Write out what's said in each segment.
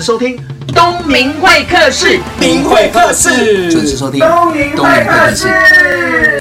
收听东明会客室，明会客室，准时收听东明会客室。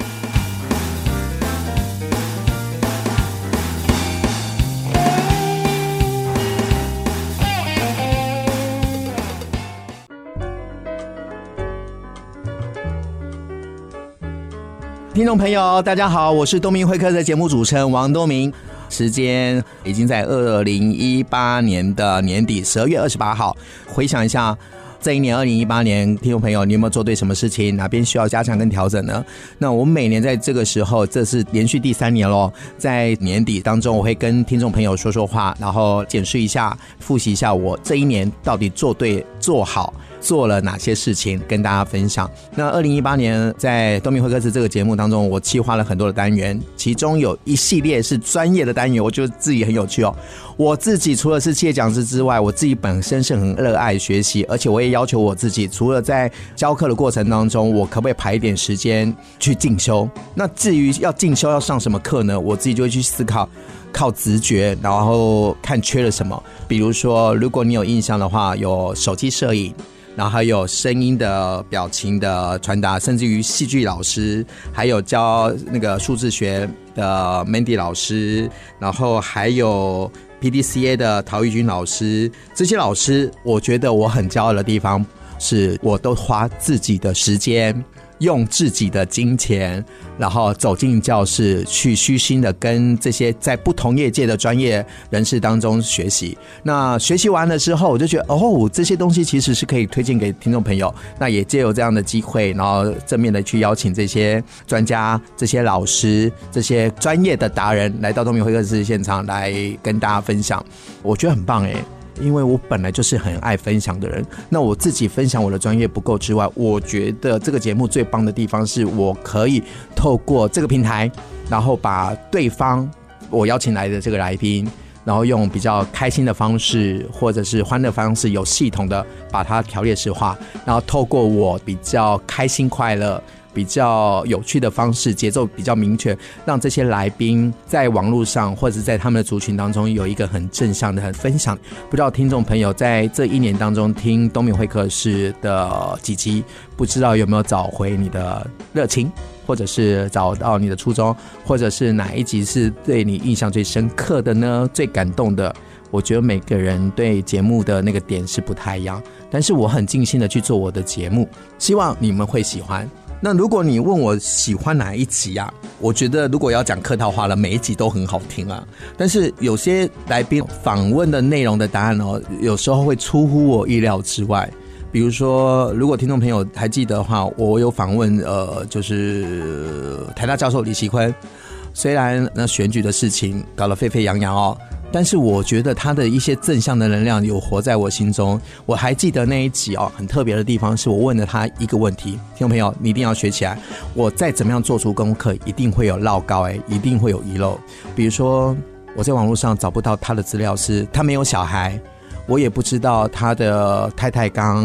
听众朋友，大家好，我是东明会客的节目主持人王东明。时间已经在二零一八年的年底十二月二十八号。回想一下，这一年二零一八年，听众朋友，你有没有做对什么事情？哪边需要加强跟调整呢？那我每年在这个时候，这是连续第三年喽。在年底当中，我会跟听众朋友说说话，然后检视一下、复习一下我这一年到底做对、做好。做了哪些事情跟大家分享？那二零一八年在东明会客室这个节目当中，我计划了很多的单元，其中有一系列是专业的单元，我觉得自己很有趣哦。我自己除了是企业讲师之外，我自己本身是很热爱学习，而且我也要求我自己，除了在教课的过程当中，我可不可以排一点时间去进修？那至于要进修要上什么课呢？我自己就会去思考，靠直觉，然后看缺了什么。比如说，如果你有印象的话，有手机摄影。然后还有声音的表情的传达，甚至于戏剧老师，还有教那个数字学的 Mandy 老师，然后还有 PDCA 的陶玉君老师，这些老师，我觉得我很骄傲的地方是，我都花自己的时间。用自己的金钱，然后走进教室，去虚心的跟这些在不同业界的专业人士当中学习。那学习完了之后，我就觉得哦，这些东西其实是可以推荐给听众朋友。那也借由这样的机会，然后正面的去邀请这些专家、这些老师、这些专业的达人来到东明会客室现场来跟大家分享。我觉得很棒诶。因为我本来就是很爱分享的人，那我自己分享我的专业不够之外，我觉得这个节目最棒的地方是我可以透过这个平台，然后把对方我邀请来的这个来宾，然后用比较开心的方式或者是欢乐方式，有系统的把它条列式化，然后透过我比较开心快乐。比较有趣的方式，节奏比较明确，让这些来宾在网络上或者在他们的族群当中有一个很正向的很分享。不知道听众朋友在这一年当中听东明会客室的几集，不知道有没有找回你的热情，或者是找到你的初衷，或者是哪一集是对你印象最深刻的呢？最感动的？我觉得每个人对节目的那个点是不太一样，但是我很尽心的去做我的节目，希望你们会喜欢。那如果你问我喜欢哪一集啊？我觉得如果要讲客套话了，每一集都很好听啊。但是有些来宾访问的内容的答案哦，有时候会出乎我意料之外。比如说，如果听众朋友还记得的话，我有访问呃，就是台大教授李锡坤。虽然那选举的事情搞得沸沸扬扬哦。但是我觉得他的一些正向的能量有活在我心中。我还记得那一集哦，很特别的地方是我问了他一个问题，听众朋友，你一定要学起来。我再怎么样做出功课，一定会有落高哎，一定会有遗漏。比如说我在网络上找不到他的资料，是他没有小孩，我也不知道他的太太刚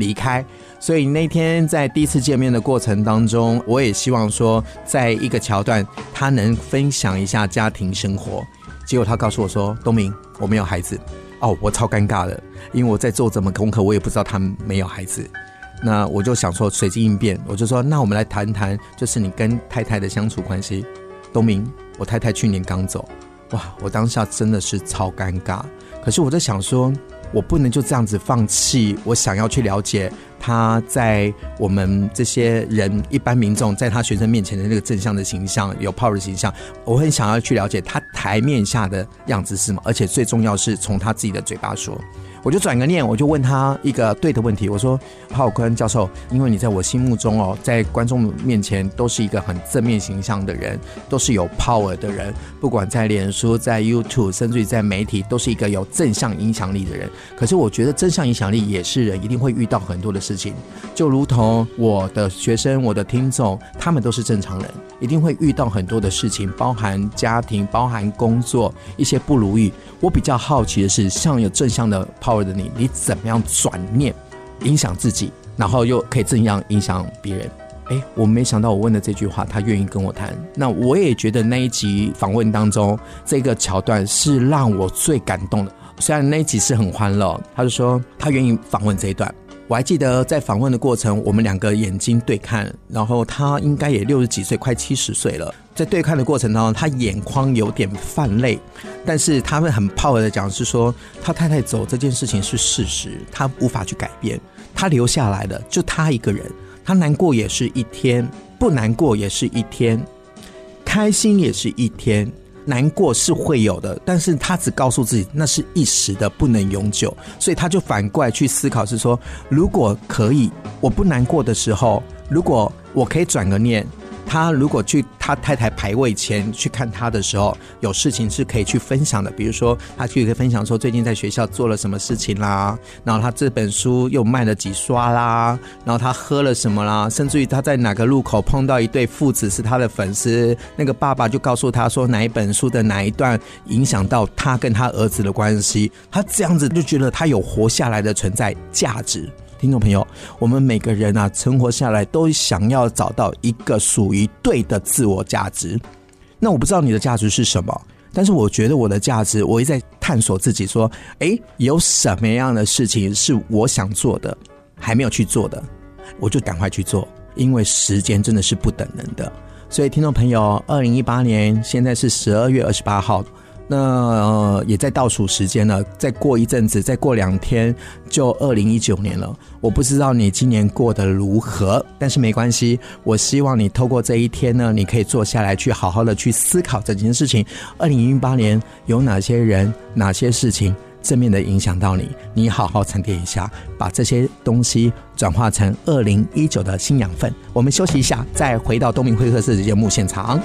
离开。所以那天在第一次见面的过程当中，我也希望说，在一个桥段，他能分享一下家庭生活。结果他告诉我说：“东明，我没有孩子。”哦，我超尴尬的，因为我在做这么功课，我也不知道他没有孩子。那我就想说随机应变，我就说：“那我们来谈谈，就是你跟太太的相处关系。”东明，我太太去年刚走，哇，我当下真的是超尴尬。可是我在想说，我不能就这样子放弃，我想要去了解。他在我们这些人一般民众，在他学生面前的那个正向的形象，有 power 的形象，我很想要去了解他台面下的样子是什么，而且最重要是从他自己的嘴巴说。我就转个念，我就问他一个对的问题。我说：“郝坤教授，因为你在我心目中哦，在观众面前都是一个很正面形象的人，都是有 power 的人，不管在脸书、在 YouTube，甚至于在媒体，都是一个有正向影响力的人。可是我觉得正向影响力也是人，一定会遇到很多的事情，就如同我的学生、我的听众，他们都是正常人，一定会遇到很多的事情，包含家庭、包含工作一些不如意。我比较好奇的是，像有正向的 power。的你，你怎么样转念影响自己，然后又可以怎样影响别人？哎，我没想到我问的这句话，他愿意跟我谈。那我也觉得那一集访问当中，这个桥段是让我最感动的。虽然那一集是很欢乐，他就说他愿意访问这一段。我还记得在访问的过程，我们两个眼睛对看，然后他应该也六十几岁，快七十岁了。在对看的过程当中，他眼眶有点泛泪，但是他会很炮的讲是说，他太太走这件事情是事实，他无法去改变，他留下来的就他一个人，他难过也是一天，不难过也是一天，开心也是一天。难过是会有的，但是他只告诉自己那是一时的，不能永久，所以他就反过来去思考，是说如果可以，我不难过的时候，如果我可以转个念。他如果去他太太排位前去看他的时候，有事情是可以去分享的，比如说他去分享说最近在学校做了什么事情啦，然后他这本书又卖了几刷啦，然后他喝了什么啦，甚至于他在哪个路口碰到一对父子是他的粉丝，那个爸爸就告诉他说哪一本书的哪一段影响到他跟他儿子的关系，他这样子就觉得他有活下来的存在价值。听众朋友，我们每个人啊，存活下来都想要找到一个属于对的自我价值。那我不知道你的价值是什么，但是我觉得我的价值，我一直在探索自己，说，诶，有什么样的事情是我想做的，还没有去做的，我就赶快去做，因为时间真的是不等人的。所以，听众朋友，二零一八年现在是十二月二十八号。那、也在倒数时间了，再过一阵子，再过两天就二零一九年了。我不知道你今年过得如何，但是没关系。我希望你透过这一天呢，你可以坐下来去好好的去思考这件事情。二零一八年有哪些人、哪些事情正面的影响到你？你好好沉淀一下，把这些东西转化成二零一九的新养分。我们休息一下，再回到东明会客室的节目现场。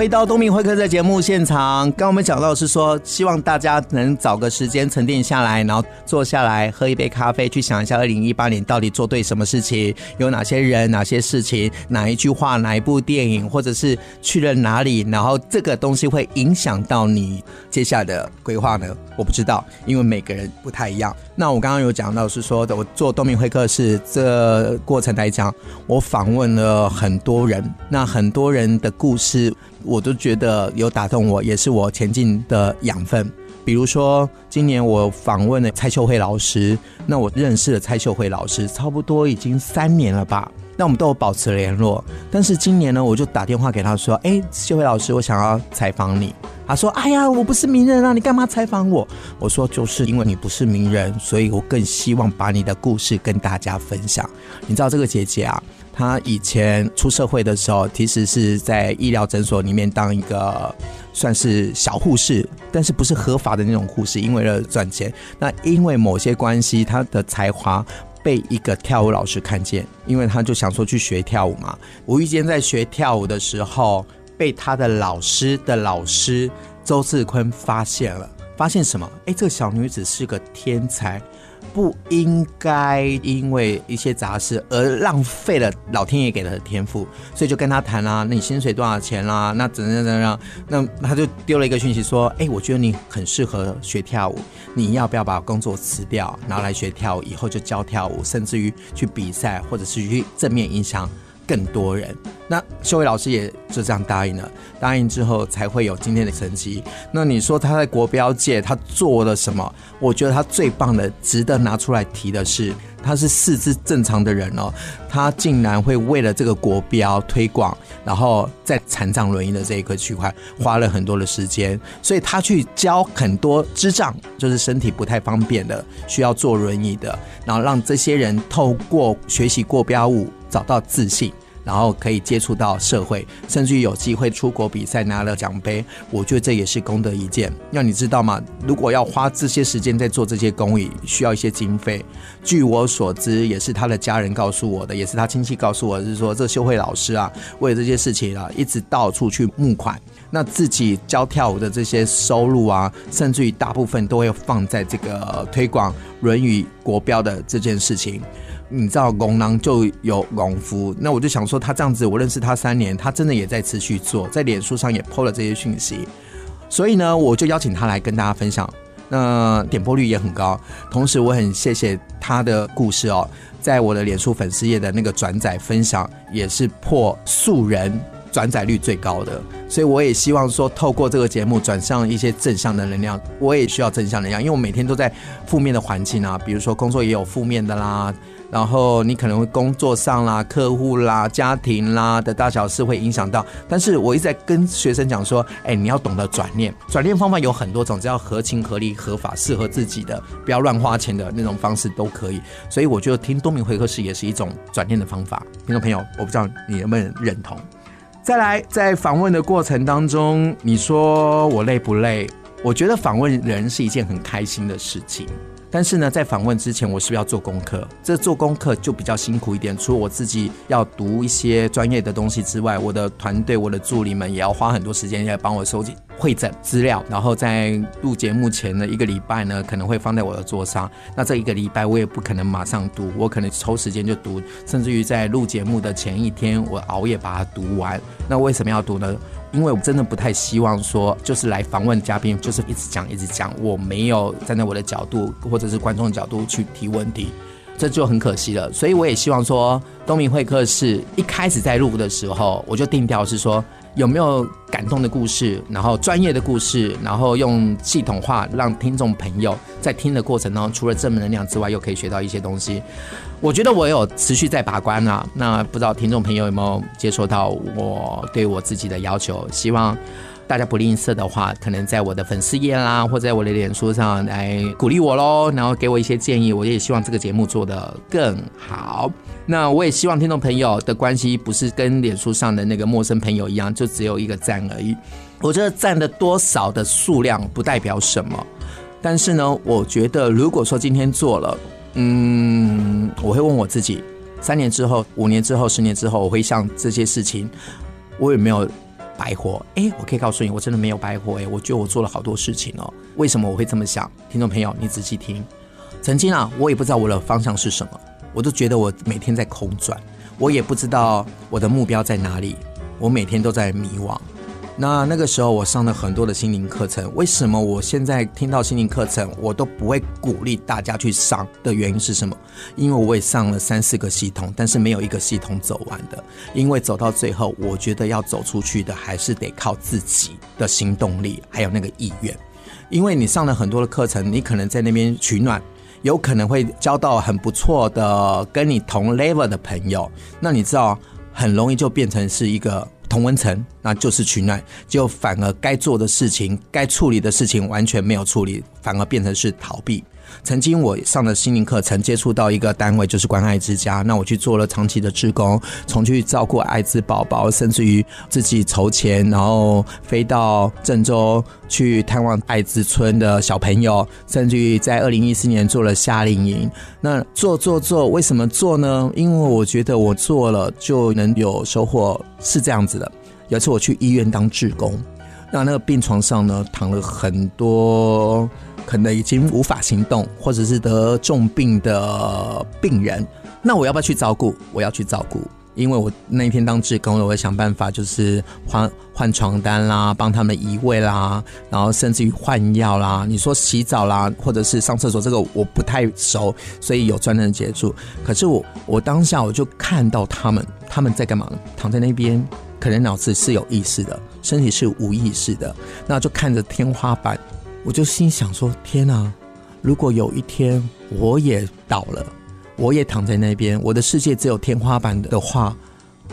回到东明会客的节目现场，刚刚我们讲到是说，希望大家能找个时间沉淀下来，然后坐下来喝一杯咖啡，去想一下二零一八年到底做对什么事情，有哪些人、哪些事情、哪一句话、哪一部电影，或者是去了哪里，然后这个东西会影响到你接下来的规划呢？我不知道，因为每个人不太一样。那我刚刚有讲到是说的，我做东明会客是这过程来讲，我访问了很多人，那很多人的故事。我都觉得有打动我，也是我前进的养分。比如说，今年我访问了蔡秀慧老师，那我认识了蔡秀慧老师，差不多已经三年了吧。那我们都有保持联络。但是今年呢，我就打电话给他说：“哎，秀慧老师，我想要采访你。”他说：“哎呀，我不是名人啊，你干嘛采访我？”我说：“就是因为你不是名人，所以我更希望把你的故事跟大家分享。”你知道这个姐姐啊？他以前出社会的时候，其实是在医疗诊所里面当一个算是小护士，但是不是合法的那种护士，因为了赚钱。那因为某些关系，他的才华被一个跳舞老师看见，因为他就想说去学跳舞嘛。无意间在学跳舞的时候，被他的老师的老师周志坤发现了，发现什么？哎，这个小女子是个天才。不应该因为一些杂事而浪费了老天爷给的天赋，所以就跟他谈啦、那你薪水多少钱啦、那怎样怎样？那他就丢了一个讯息说：“哎，我觉得你很适合学跳舞，你要不要把工作辞掉，然后来学跳舞？以后就教跳舞，甚至于去比赛，或者是去正面影响。”更多人，那秀伟老师也就这样答应了。答应之后，才会有今天的成绩。那你说他在国标界他做了什么？我觉得他最棒的、值得拿出来提的是，他是四肢正常的人哦，他竟然会为了这个国标推广，然后在残障轮椅的这一个区块花了很多的时间，所以他去教很多智障，就是身体不太方便的，需要坐轮椅的，然后让这些人透过学习国标舞。找到自信，然后可以接触到社会，甚至于有机会出国比赛拿了奖杯，我觉得这也是功德一件。那你知道吗？如果要花这些时间在做这些公益，需要一些经费。据我所知，也是他的家人告诉我的，也是他亲戚告诉我的，是说这秀慧老师啊，为了这些事情啊，一直到处去募款。那自己教跳舞的这些收入啊，甚至于大部分都会放在这个推广论语国标的这件事情。你知道，功能就有功夫。那我就想说，他这样子，我认识他三年，他真的也在持续做，在脸书上也 po 了这些讯息。所以呢，我就邀请他来跟大家分享。那点播率也很高，同时我很谢谢他的故事哦，在我的脸书粉丝页的那个转载分享也是破素人转载率最高的，所以我也希望说透过这个节目转向一些正向的能量，我也需要正向能量，因为我每天都在负面的环境啊，比如说工作也有负面的啦。然后你可能会工作上啦、客户啦、家庭啦的大小事会影响到，但是我一直在跟学生讲说，哎，你要懂得转念，转念方法有很多种，只要合情合理、合法、适合自己的，不要乱花钱的那种方式都可以。所以我觉得听东明会客室也是一种转念的方法。听众朋友，我不知道你能不能认同。再来，在访问的过程当中，你说我累不累？我觉得访问人是一件很开心的事情。但是呢，在访问之前，我是不是要做功课？这做功课就比较辛苦一点。除了我自己要读一些专业的东西之外，我的团队、我的助理们也要花很多时间来帮我收集、会诊资料。然后在录节目前的一个礼拜呢，可能会放在我的桌上。那这一个礼拜我也不可能马上读，我可能抽时间就读，甚至于在录节目的前一天，我熬夜把它读完。那为什么要读呢？因为我真的不太希望说，就是来访问嘉宾，就是一直讲一直讲，我没有站在我的角度或者是观众的角度去提问题，这就很可惜了。所以我也希望说，东明会客室一开始在录的时候，我就定调是说。有没有感动的故事，然后专业的故事，然后用系统化让听众朋友在听的过程当中，除了正能量之外，又可以学到一些东西。我觉得我有持续在把关啊。那不知道听众朋友有没有接受到我对我自己的要求？希望。大家不吝啬的话，可能在我的粉丝页啦，或在我的脸书上来鼓励我喽，然后给我一些建议。我也希望这个节目做得更好。那我也希望听众朋友的关系不是跟脸书上的那个陌生朋友一样，就只有一个赞而已。我觉得赞的多少的数量不代表什么，但是呢，我觉得如果说今天做了，嗯，我会问我自己，三年之后、五年之后、十年之后，我会想这些事情，我有没有？白活哎，我可以告诉你，我真的没有白活哎，我觉得我做了好多事情哦。为什么我会这么想？听众朋友，你仔细听。曾经啊，我也不知道我的方向是什么，我都觉得我每天在空转，我也不知道我的目标在哪里，我每天都在迷惘。那那个时候，我上了很多的心灵课程。为什么我现在听到心灵课程，我都不会鼓励大家去上的原因是什么？因为我也上了三四个系统，但是没有一个系统走完的。因为走到最后，我觉得要走出去的，还是得靠自己的行动力，还有那个意愿。因为你上了很多的课程，你可能在那边取暖，有可能会交到很不错的跟你同 level 的朋友。那你知道，很容易就变成是一个。同温层，那就是取暖，就反而该做的事情、该处理的事情完全没有处理，反而变成是逃避。曾经我上的心灵课程，接触到一个单位，就是关爱之家。那我去做了长期的志工，从去照顾艾滋宝宝，甚至于自己筹钱，然后飞到郑州去探望艾滋村的小朋友，甚至于在二零一四年做了夏令营。那做做做，为什么做呢？因为我觉得我做了就能有收获，是这样子的。有一次我去医院当志工，那那个病床上呢，躺了很多。可能已经无法行动，或者是得重病的病人，那我要不要去照顾？我要去照顾，因为我那一天当志工，我会想办法，就是换换床单啦，帮他们移位啦，然后甚至于换药啦。你说洗澡啦，或者是上厕所，这个我不太熟，所以有专人协助。可是我我当下我就看到他们，他们在干嘛？躺在那边，可能脑子是有意识的，身体是无意识的，那就看着天花板。我就心想说：“天哪！如果有一天我也倒了，我也躺在那边，我的世界只有天花板的话，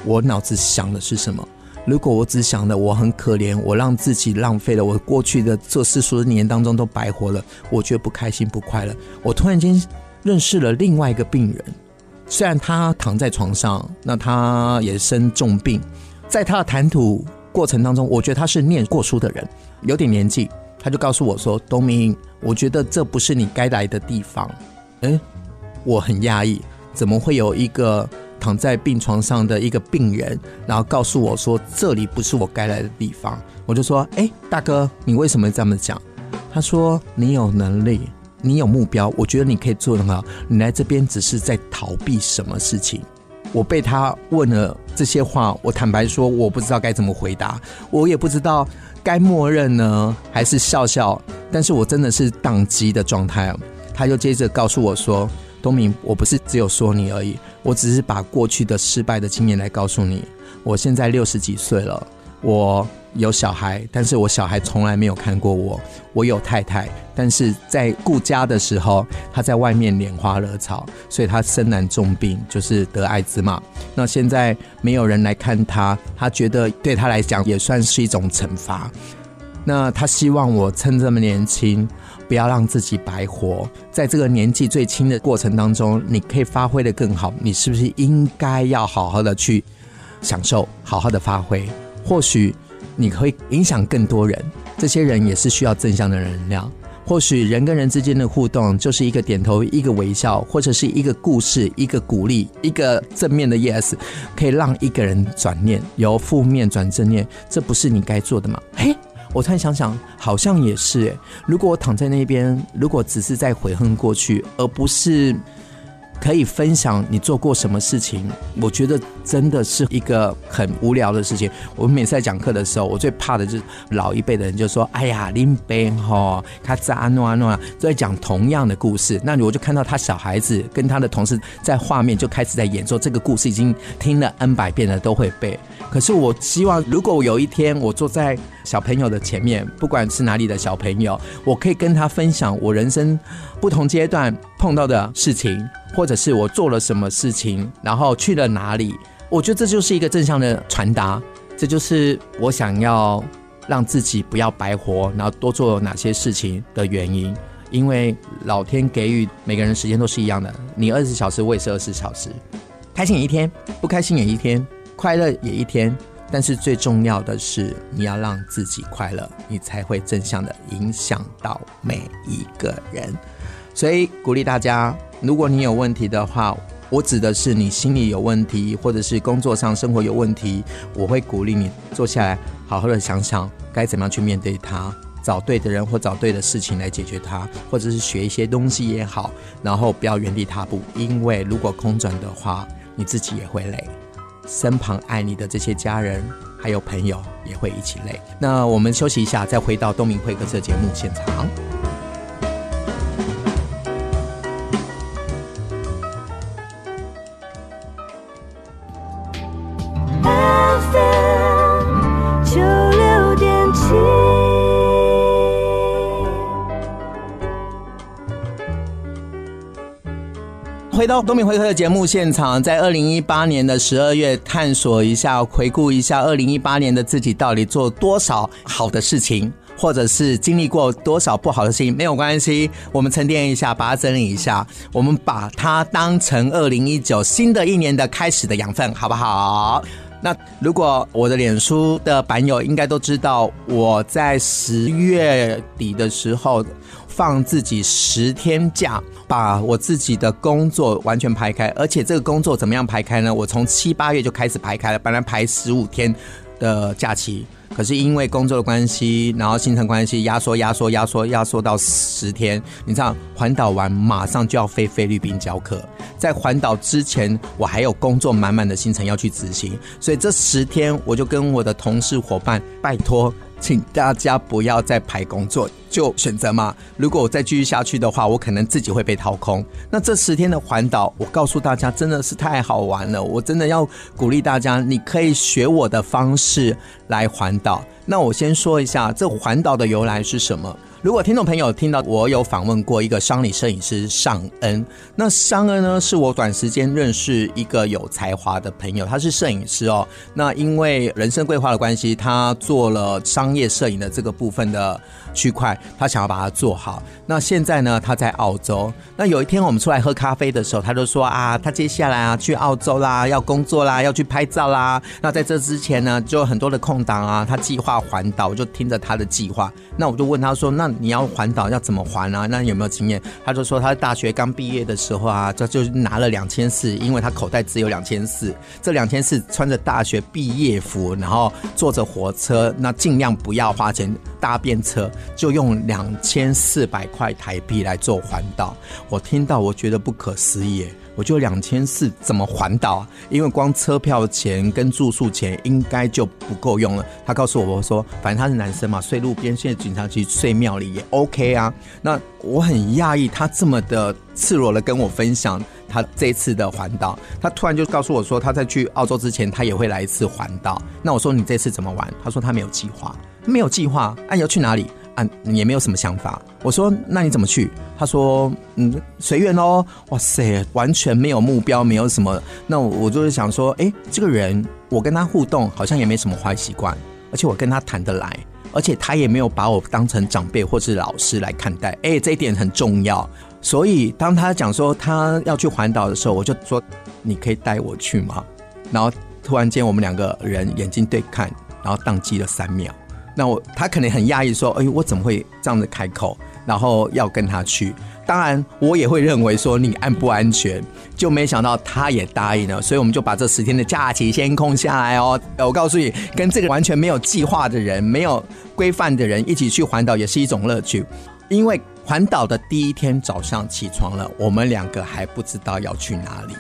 我脑子想的是什么？如果我只想的我很可怜，我让自己浪费了我过去的这四十年当中都白活了，我觉得不开心不快乐。我突然间认识了另外一个病人，虽然他躺在床上，那他也生重病，在他的谈吐过程当中，我觉得他是念过书的人，有点年纪。”他就告诉我说：“东明，我觉得这不是你该来的地方。”诶，我很讶异，怎么会有一个躺在病床上的一个病人，然后告诉我说这里不是我该来的地方？我就说：“诶，大哥，你为什么这么讲？”他说：“你有能力，你有目标，我觉得你可以做得很好。你来这边只是在逃避什么事情？我被他问了这些话，我坦白说，我不知道该怎么回答，我也不知道该默认呢，还是笑笑。但是我真的是宕机的状态。他就接着告诉我说：“东明，我不是只有说你而已，我只是把过去的失败的经验来告诉你。我现在六十几岁了，我。”有小孩，但是我小孩从来没有看过我。我有太太，但是在顾家的时候，他在外面拈花惹草，所以他身染重病，就是得艾滋嘛。那现在没有人来看他，他觉得对他来讲也算是一种惩罚。那他希望我趁这么年轻，不要让自己白活。在这个年纪最轻的过程当中，你可以发挥得更好。你是不是应该要好好的去享受，好好的发挥？或许。你可以影响更多人，这些人也是需要正向的能量。或许人跟人之间的互动，就是一个点头，一个微笑，或者是一个故事，一个鼓励，一个正面的 yes，可以让一个人转念，由负面转正念。这不是你该做的吗？嘿，我突然想想，好像也是诶。如果我躺在那边，如果只是在悔恨过去，而不是。可以分享你做过什么事情？我觉得真的是一个很无聊的事情。我们每次在讲课的时候，我最怕的就是老一辈的人就说：“哎呀，林北哈，他在安诺安诺啊，都在讲同样的故事。”那我就看到他小孩子跟他的同事在画面就开始在演说这个故事，已经听了 N 百遍了，都会背。可是我希望，如果我有一天我坐在小朋友的前面，不管是哪里的小朋友，我可以跟他分享我人生不同阶段碰到的事情。或者是我做了什么事情，然后去了哪里？我觉得这就是一个正向的传达，这就是我想要让自己不要白活，然后多做哪些事情的原因。因为老天给予每个人时间都是一样的，你二十小时，我也是二十小时，开心也一天，不开心也一天，快乐也一天。但是最重要的是，你要让自己快乐，你才会正向的影响到每一个人。所以鼓励大家。如果你有问题的话，我指的是你心里有问题，或者是工作上、生活有问题，我会鼓励你坐下来，好好的想想该怎么样去面对它，找对的人或找对的事情来解决它，或者是学一些东西也好，然后不要原地踏步，因为如果空转的话，你自己也会累，身旁爱你的这些家人还有朋友也会一起累。那我们休息一下，再回到东明会客室节目现场。到东明会客的节目现场，在二零一八年的十二月，探索一下，回顾一下二零一八年的自己到底做多少好的事情，或者是经历过多少不好的事情，没有关系，我们沉淀一下，把它整理一下，我们把它当成二零一九新的一年的开始的养分，好不好？那如果我的脸书的版友应该都知道，我在十月底的时候放自己十天假。把我自己的工作完全排开，而且这个工作怎么样排开呢？我从七八月就开始排开了，本来排十五天的假期，可是因为工作的关系，然后行程关系，压缩、压缩、压缩、压缩到十天。你知道，环岛完马上就要飞菲律宾教课，在环岛之前，我还有工作满满的行程要去执行，所以这十天我就跟我的同事伙伴拜托。请大家不要再排工作，就选择嘛。如果我再继续下去的话，我可能自己会被掏空。那这十天的环岛，我告诉大家，真的是太好玩了。我真的要鼓励大家，你可以学我的方式来环岛。那我先说一下，这环岛的由来是什么？如果听众朋友听到我有访问过一个商理摄影师尚恩，那尚恩呢，是我短时间认识一个有才华的朋友，他是摄影师哦。那因为人生规划的关系，他做了商业摄影的这个部分的区块，他想要把它做好。那现在呢，他在澳洲。那有一天我们出来喝咖啡的时候，他就说啊，他接下来啊去澳洲啦，要工作啦，要去拍照啦。那在这之前呢，就有很多的空档啊，他计划环岛，我就听着他的计划。那我就问他说，那你要环岛要怎么环啊？那有没有经验？他就说他大学刚毕业的时候啊，就就拿了两千四，因为他口袋只有两千四。这两千四穿着大学毕业服，然后坐着火车，那尽量不要花钱搭便车，就用两千四百块台币来做环岛。我听到我觉得不可思议，我就两千四怎么环岛啊？因为光车票钱跟住宿钱应该就不够用了。他告诉我我说，反正他是男生嘛，睡路边，现在警察局睡庙里也 OK 啊。那我很讶异，他这么的赤裸的跟我分享。他这次的环岛，他突然就告诉我说，他在去澳洲之前，他也会来一次环岛。那我说你这次怎么玩？他说他没有计划，没有计划。啊，要去哪里？啊，也没有什么想法。我说那你怎么去？他说嗯，随缘哦。哇塞，完全没有目标，没有什么。那我就是想说，哎，这个人我跟他互动好像也没什么坏习惯，而且我跟他谈得来，而且他也没有把我当成长辈或是老师来看待。哎，这一点很重要。所以，当他讲说他要去环岛的时候，我就说：“你可以带我去吗？”然后突然间，我们两个人眼睛对看，然后宕机了三秒。那我他可能很讶异，说：“哎，我怎么会这样子开口？”然后要跟他去。当然，我也会认为说你安不安全，就没想到他也答应了。所以我们就把这十天的假期先空下来哦。我告诉你，跟这个完全没有计划的人、没有规范的人一起去环岛，也是一种乐趣，因为。环岛的第一天早上起床了，我们两个还不知道要去哪里。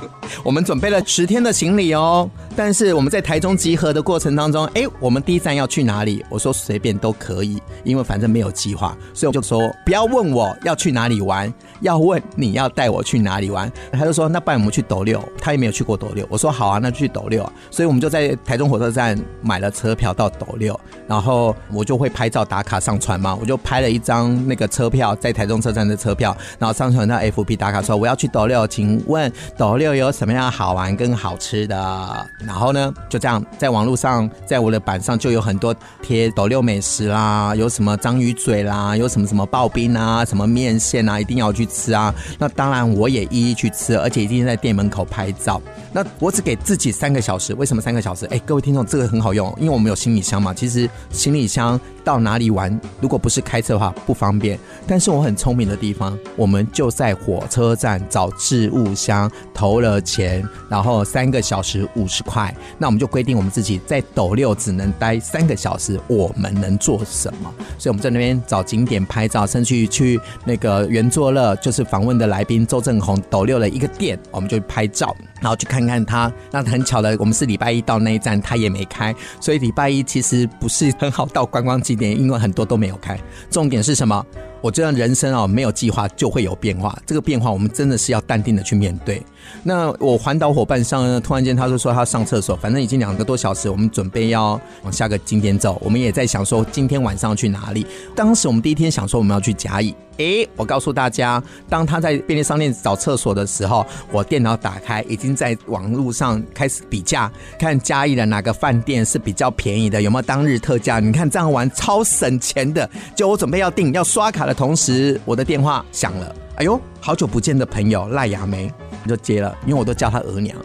我们准备了十天的行李哦，但是我们在台中集合的过程当中，哎，我们第一站要去哪里？我说随便都可以，因为反正没有计划，所以我就说不要问我要去哪里玩，要问你要带我去哪里玩。他就说那不然我们去斗六，他也没有去过斗六。我说好啊，那就去斗六。所以我们就在台中火车站买了车票到斗六，然后我就会拍照打卡上传嘛，我就拍了一张那个车票在台中车站的车票，然后上传到 FB 打卡说我要去斗六，请问斗六。又有什么样好玩跟好吃的？然后呢，就这样在网络上，在我的板上就有很多贴斗六美食啦，有什么章鱼嘴啦，有什么什么刨冰啊，什么面线啊，一定要去吃啊。那当然我也一一去吃，而且一定在店门口拍照。那我只给自己三个小时，为什么三个小时？哎，各位听众，这个很好用，因为我们有行李箱嘛。其实行李箱到哪里玩，如果不是开车的话不方便。但是我很聪明的地方，我们就在火车站找置物箱，投了钱，然后三个小时五十块。那我们就规定我们自己在斗六只能待三个小时，我们能做什么？所以我们在那边找景点拍照，甚至去那个圆桌乐，就是访问的来宾周正红斗六的一个店，我们就拍照。然后去看看他，那很巧的，我们是礼拜一到那一站，他也没开，所以礼拜一其实不是很好到观光景点，因为很多都没有开。重点是什么？我觉得人生哦，没有计划就会有变化，这个变化我们真的是要淡定的去面对。那我环岛伙伴上呢，突然间他就说他上厕所，反正已经两个多小时，我们准备要往下个景点走。我们也在想说今天晚上去哪里。当时我们第一天想说我们要去甲乙，诶，我告诉大家，当他在便利商店找厕所的时候，我电脑打开，已经经在网络上开始比价，看嘉义的哪个饭店是比较便宜的，有没有当日特价？你看这样玩超省钱的。就我准备要订要刷卡的同时，我的电话响了。哎呦，好久不见的朋友赖雅梅。我就接了，因为我都叫他额娘。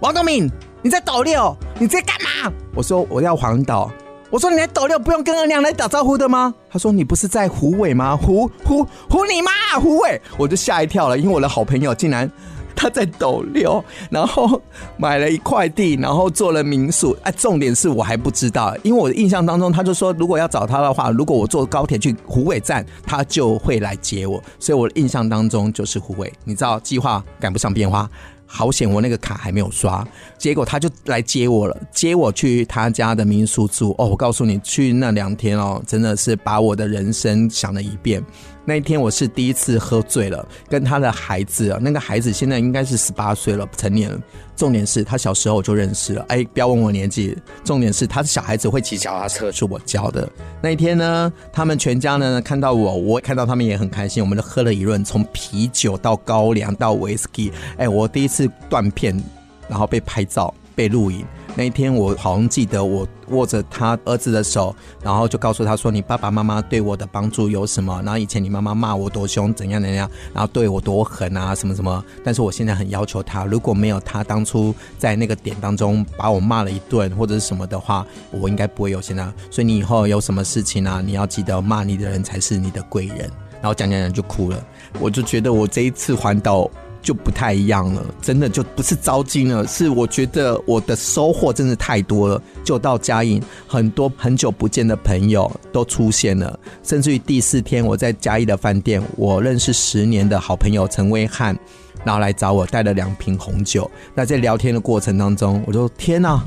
王东敏，你在斗六？你在干嘛？我说我要环岛。我说你来斗六不用跟额娘来打招呼的吗？他说你不是在虎尾吗？虎虎虎你妈！虎尾，我就吓一跳了，因为我的好朋友竟然。他在斗六，然后买了一块地，然后做了民宿。哎，重点是我还不知道，因为我的印象当中，他就说如果要找他的话，如果我坐高铁去湖尾站，他就会来接我。所以我的印象当中就是湖尾。你知道，计划赶不上变化。好险，我那个卡还没有刷，结果他就来接我了，接我去他家的民宿住。哦，我告诉你，去那两天哦，真的是把我的人生想了一遍。那一天我是第一次喝醉了，跟他的孩子啊，那个孩子现在应该是十八岁了，成年了。重点是他小时候我就认识了，哎，不要问我年纪。重点是他的小孩子会骑脚踏车，是我教的。那一天呢，他们全家呢看到我，我看到他们也很开心，我们都喝了一轮，从啤酒到高粱到威士忌。哎，我第一次断片，然后被拍照，被录影。那一天我好像记得，我握着他儿子的手，然后就告诉他说：“你爸爸妈妈对我的帮助有什么？然后以前你妈妈骂我多凶，怎样怎样，然后对我多狠啊，什么什么。但是我现在很要求他，如果没有他当初在那个点当中把我骂了一顿或者是什么的话，我应该不会有现在。所以你以后有什么事情啊，你要记得骂你的人才是你的贵人。”然后讲讲讲就哭了，我就觉得我这一次环岛。就不太一样了，真的就不是招金了，是我觉得我的收获真的太多了。就到嘉义，很多很久不见的朋友都出现了，甚至于第四天我在嘉义的饭店，我认识十年的好朋友陈威汉，然后来找我带了两瓶红酒。那在聊天的过程当中，我说天哪，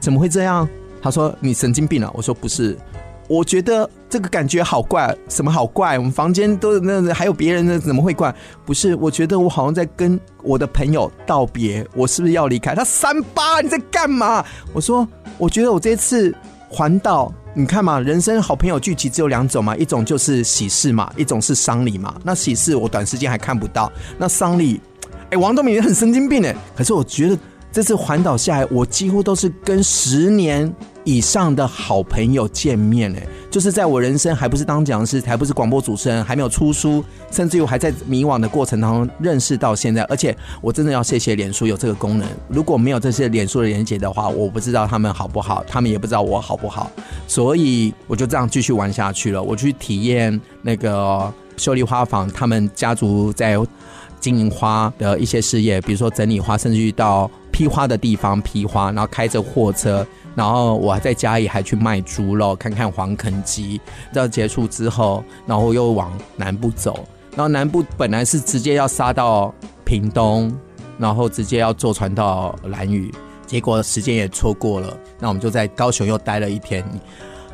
怎么会这样？他说你神经病了，我说不是。我觉得这个感觉好怪，什么好怪？我们房间都那还有别人的，怎么会怪？不是，我觉得我好像在跟我的朋友道别，我是不是要离开？他三八，你在干嘛？我说，我觉得我这次环岛，你看嘛，人生好朋友聚集只有两种嘛，一种就是喜事嘛，一种是丧礼嘛。那喜事我短时间还看不到，那丧礼，哎，王东明也很神经病哎。可是我觉得这次环岛下来，我几乎都是跟十年。以上的好朋友见面哎，就是在我人生还不是当讲师，还不是广播主持人，还没有出书，甚至于还在迷惘的过程当中认识到现在。而且我真的要谢谢脸书有这个功能，如果没有这些脸书的连接的话，我不知道他们好不好，他们也不知道我好不好。所以我就这样继续玩下去了。我去体验那个秀丽花坊，他们家族在经营花的一些事业，比如说整理花，甚至于到批花的地方批花，然后开着货车。然后我还在家里还去卖猪肉，看看黄肯鸡。到结束之后，然后又往南部走。然后南部本来是直接要杀到屏东，然后直接要坐船到兰屿，结果时间也错过了。那我们就在高雄又待了一天。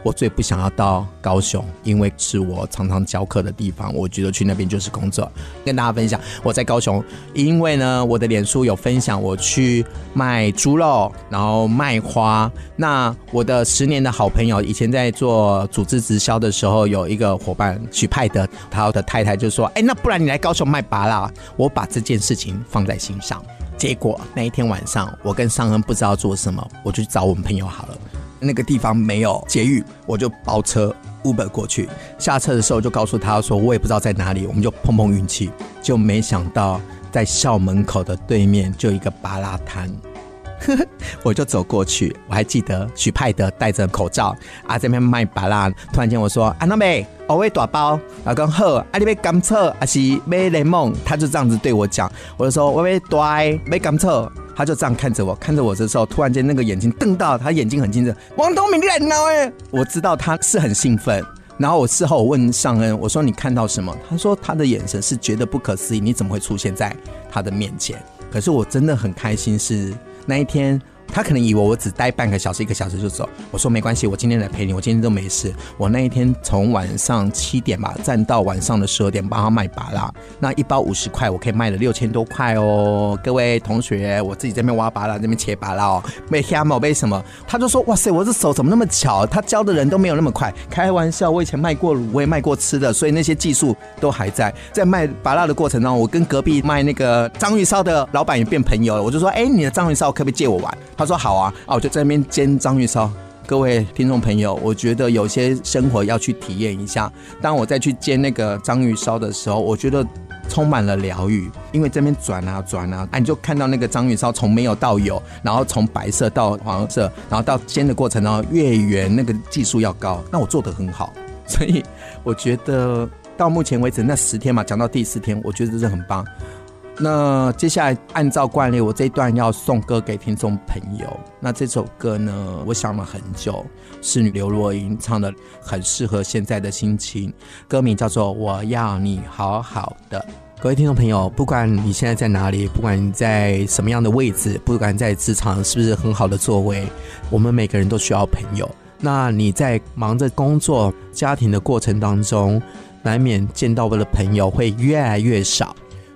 我最不想要到高雄，因为是我常常教课的地方。我觉得去那边就是工作。跟大家分享，我在高雄，因为呢，我的脸书有分享我去卖猪肉，然后卖花。那我的十年的好朋友，以前在做组织直销的时候，有一个伙伴许派德，他的太太就说：“哎，那不然你来高雄卖吧啦？”我把这件事情放在心上。结果那一天晚上，我跟尚恩不知道做什么，我就去找我们朋友好了。那个地方没有捷运，我就包车 Uber 过去。下车的时候就告诉他说，我也不知道在哪里，我们就碰碰运气，就没想到在校门口的对面就一个芭乐摊。我就走过去，我还记得许派德戴着口罩啊，在那边卖芭乐。突然间我说：“啊，那妹，我会打包。”啊，刚好啊，你要甘蔗还是买柠檬？他就这样子对我讲。我就说：“我要带买甘蔗。”他就这样看着我，看着我的时候，突然间那个眼睛瞪到，他眼睛很清澈。王东明，你来闹哎！我知道他是很兴奋。然后我事后我问尚恩，我说你看到什么？他说他的眼神是觉得不可思议，你怎么会出现在他的面前？可是我真的很开心，是那一天。他可能以为我只待半个小时、一个小时就走。我说没关系，我今天来陪你，我今天都没事。我那一天从晚上七点吧站到晚上的十二点，帮他卖芭乐。那一包五十块，我可以卖了六千多块哦。各位同学，我自己在那边挖芭乐，这边切芭乐哦。没瞎毛，为什么？他就说哇塞，我这手怎么那么巧？他教的人都没有那么快。开玩笑，我以前卖过卤，我也卖过吃的，所以那些技术都还在。在卖芭乐的过程中，我跟隔壁卖那个章鱼烧的老板也变朋友了。我就说，哎，你的章鱼烧可不可以借我玩？他说好啊，啊，我就在那边煎章鱼烧。各位听众朋友，我觉得有些生活要去体验一下。当我再去煎那个章鱼烧的时候，我觉得充满了疗愈，因为这边转啊转啊，啊，你就看到那个章鱼烧从没有到有，然后从白色到黄色，然后到煎的过程中越圆，那个技术要高。那我做得很好，所以我觉得到目前为止那十天嘛，讲到第四天，我觉得这是很棒。那接下来按照惯例，我这一段要送歌给听众朋友。那这首歌呢，我想了很久，是刘若英唱的，很适合现在的心情。歌名叫做《我要你好好的》。各位听众朋友，不管你现在在哪里，不管你在什么样的位置，不管在职场是不是很好的座位，我们每个人都需要朋友。那你在忙着工作、家庭的过程当中，难免见到我的朋友会越来越少。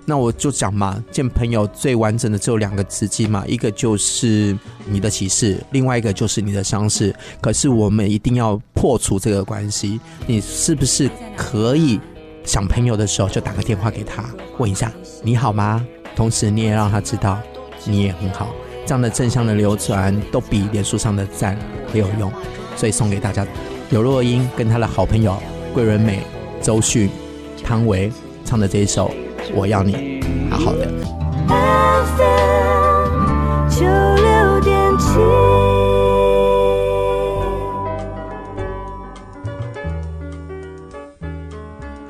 那我就讲嘛，见朋友最完整的只有两个时机嘛，一个就是你的喜事，另外一个就是你的伤事。可是我们一定要破除这个关系，你是不是可以想朋友的时候就打个电话给他，问一下你好吗？同时你也让他知道你也很好，这样的正向的流传都比脸书上的赞很有用。所以送给大家，刘若英跟她的好朋友桂纶镁、周迅、汤唯唱的这一首。我要你好好的。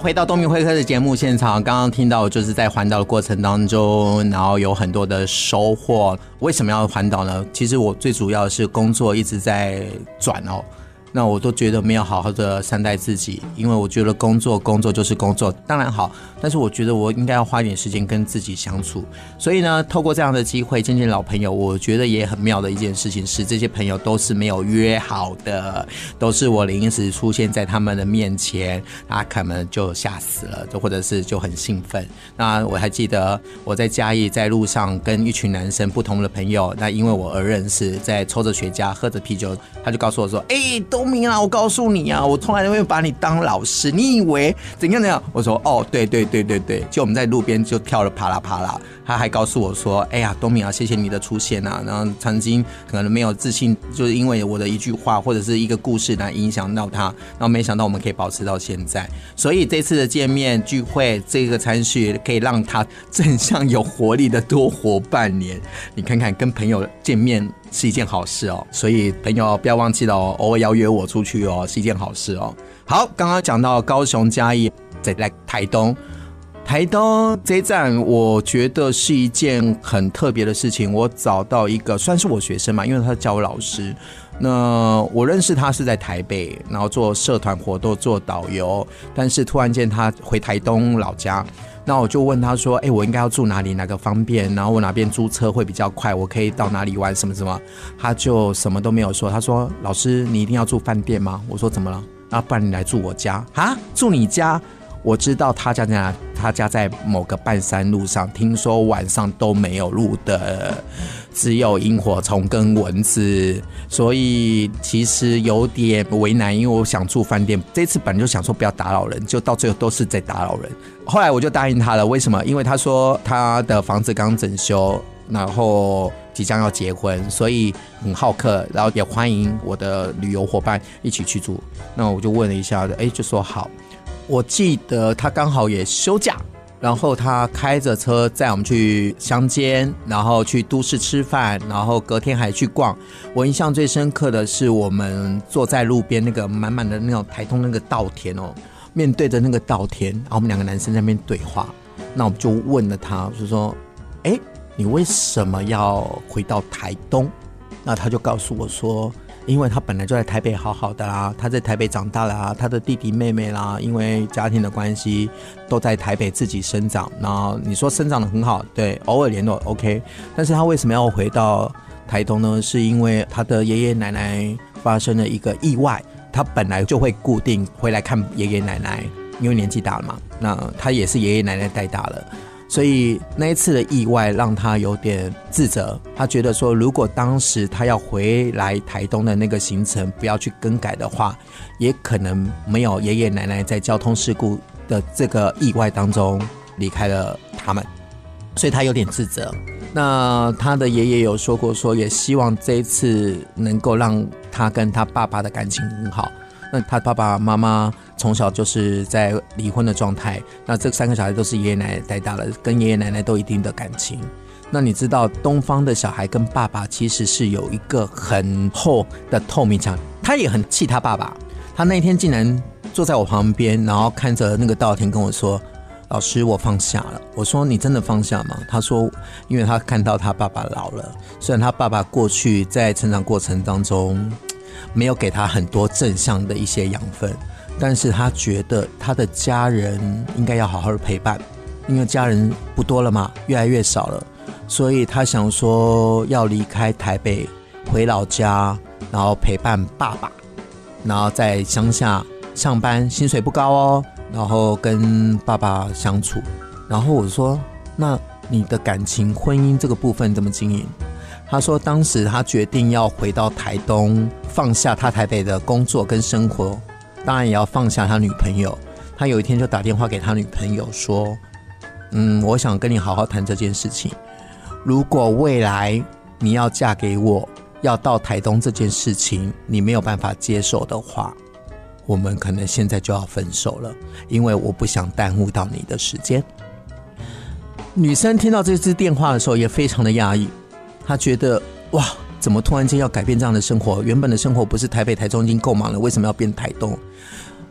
回到东明会客的节目现场，刚刚听到就是在环岛的过程当中，然后有很多的收获。为什么要环岛呢？其实我最主要是工作一直在转哦。那我都觉得没有好好的善待自己，因为我觉得工作工作就是工作，当然好，但是我觉得我应该要花一点时间跟自己相处。所以呢，透过这样的机会见见老朋友，我觉得也很妙的一件事情是，这些朋友都是没有约好的，都是我临时出现在他们的面前，他可能就吓死了，就或者是就很兴奋。那我还记得我在嘉义在路上跟一群男生不同的朋友，那因为我而认识，在抽着雪茄喝着啤酒，他就告诉我说：“哎、”聪明啊，我告诉你啊，我从来都没有把你当老师，你以为怎样怎样？我说哦，对对对对对，就我们在路边就跳了啪啦啪啦。他还告诉我说，哎呀，东明啊，谢谢你的出现啊。然后曾经可能没有自信，就是因为我的一句话或者是一个故事来影响到他，然后没想到我们可以保持到现在。所以这次的见面聚会，这个餐叙可以让他正向有活力的多活半年。你看看，跟朋友见面。是一件好事哦，所以朋友不要忘记了哦，偶尔邀约我出去哦，是一件好事哦。好，刚刚讲到高雄嘉义，再来台东，台东这一站，我觉得是一件很特别的事情。我找到一个算是我学生嘛，因为他教我老师。那我认识他是在台北，然后做社团活动，做导游，但是突然间他回台东老家。那我就问他说：“哎、我应该要住哪里？哪个方便？然后我哪边租车会比较快？我可以到哪里玩？什么什么？”他就什么都没有说。他说：“老师，你一定要住饭店吗？”我说：“怎么了？啊不然你来住我家啊？住你家？我知道他家在哪？他家在某个半山路上，听说晚上都没有路的。”只有萤火虫跟蚊子，所以其实有点为难。因为我想住饭店，这次本来就想说不要打扰人，就到最后都是在打扰人。后来我就答应他了。为什么？因为他说他的房子刚整修，然后即将要结婚，所以很好客，然后也欢迎我的旅游伙伴一起去住。那我就问了一下，哎，就说好。我记得他刚好也休假。然后他开着车载我们去乡间，然后去都市吃饭，然后隔天还去逛。我印象最深刻的是，我们坐在路边那个满满的那种台东那个稻田哦，面对着那个稻田，然后我们两个男生在那边对话。那我们就问了他，就说：“哎，你为什么要回到台东？”那他就告诉我说。因为他本来就在台北好好的啦，他在台北长大了啊，他的弟弟妹妹啦，因为家庭的关系都在台北自己生长。然后你说生长得很好，对，偶尔联络 OK。但是他为什么要回到台东呢？是因为他的爷爷奶奶发生了一个意外，他本来就会固定回来看爷爷奶奶，因为年纪大了嘛。那他也是爷爷奶奶带大了。所以那一次的意外让他有点自责，他觉得说，如果当时他要回来台东的那个行程不要去更改的话，也可能没有爷爷奶奶在交通事故的这个意外当中离开了他们，所以他有点自责。那他的爷爷有说过，说也希望这一次能够让他跟他爸爸的感情很好。那他爸爸妈妈从小就是在离婚的状态，那这三个小孩都是爷爷奶奶带大了，跟爷爷奶奶都一定的感情。那你知道东方的小孩跟爸爸其实是有一个很厚的透明墙，他也很气他爸爸。他那天竟然坐在我旁边，然后看着那个稻田跟我说：“老师，我放下了。”我说：“你真的放下吗？”他说：“因为他看到他爸爸老了，虽然他爸爸过去在成长过程当中。”没有给他很多正向的一些养分，但是他觉得他的家人应该要好好的陪伴，因为家人不多了嘛，越来越少了，所以他想说要离开台北回老家，然后陪伴爸爸，然后在乡下上班，薪水不高哦，然后跟爸爸相处。然后我说，那你的感情婚姻这个部分怎么经营？他说，当时他决定要回到台东，放下他台北的工作跟生活，当然也要放下他女朋友。他有一天就打电话给他女朋友说：“嗯，我想跟你好好谈这件事情。如果未来你要嫁给我，要到台东这件事情你没有办法接受的话，我们可能现在就要分手了，因为我不想耽误到你的时间。”女生听到这支电话的时候也非常的压抑。他觉得哇，怎么突然间要改变这样的生活？原本的生活不是台北、台中已经够忙了，为什么要变台东？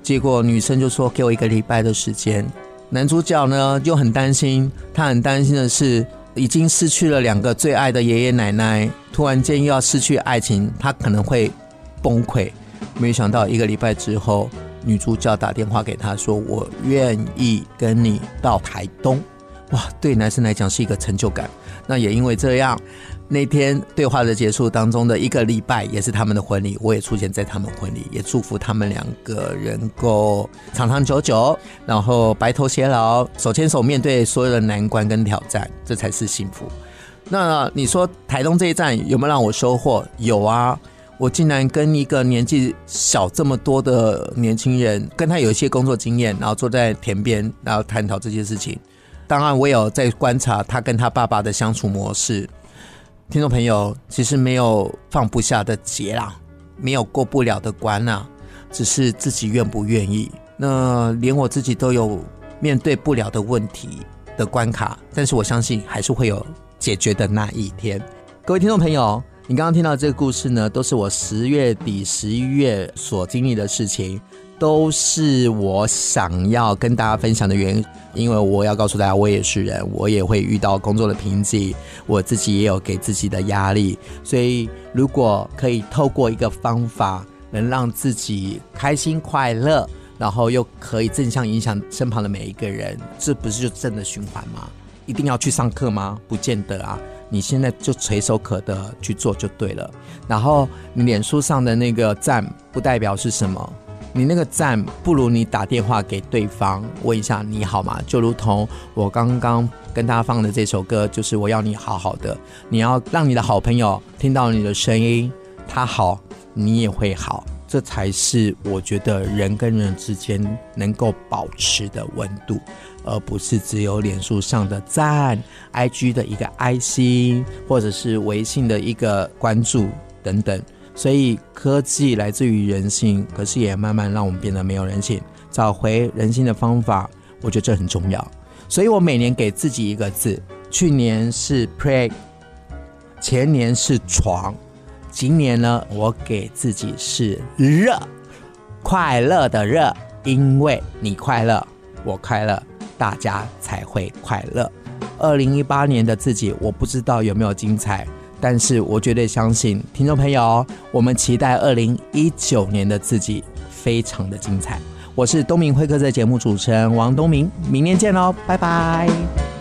结果女生就说给我一个礼拜的时间。男主角呢就很担心，他很担心的是已经失去了两个最爱的爷爷奶奶，突然间又要失去爱情，他可能会崩溃。没想到一个礼拜之后，女主角打电话给他说：“我愿意跟你到台东。”哇，对男生来讲是一个成就感。那也因为这样，那天对话的结束当中的一个礼拜，也是他们的婚礼，我也出现在他们婚礼，也祝福他们两个人够长长久久，然后白头偕老，手牵手面对所有的难关跟挑战，这才是幸福。那你说台东这一站有没有让我收获？有啊。我竟然跟一个年纪小这么多的年轻人，跟他有一些工作经验，然后坐在田边，然后探讨这些事情。当然，我有在观察他跟他爸爸的相处模式。听众朋友，其实没有放不下的结啦，没有过不了的关啦，只是自己愿不愿意。那连我自己都有面对不了的问题的关卡，但是我相信还是会有解决的那一天。各位听众朋友。你刚刚听到这个故事呢，都是我十月底、十一月所经历的事情，都是我想要跟大家分享的原因。因为我要告诉大家，我也是人，我也会遇到工作的瓶颈，我自己也有给自己的压力。所以，如果可以透过一个方法，能让自己开心快乐，然后又可以正向影响身旁的每一个人，这不是就正的循环吗？一定要去上课吗？不见得啊。你现在就垂手可得去做就对了。然后你脸书上的那个赞不代表是什么，你那个赞不如你打电话给对方问一下你好吗？就如同我刚刚跟大家放的这首歌，就是我要你好好的。你要让你的好朋友听到你的声音，他好，你也会好。这才是我觉得人跟人之间能够保持的温度，而不是只有脸书上的赞、IG 的一个爱心，或者是微信的一个关注等等。所以科技来自于人性，可是也慢慢让我们变得没有人性。找回人性的方法，我觉得这很重要。所以我每年给自己一个字，去年是 pray，前年是床。今年呢，我给自己是热，快乐的热，因为你快乐，我快乐，大家才会快乐。二零一八年的自己，我不知道有没有精彩，但是我绝对相信，听众朋友，我们期待二零一九年的自己非常的精彩。我是东明会客的节目主持人王东明，明天见喽，拜拜。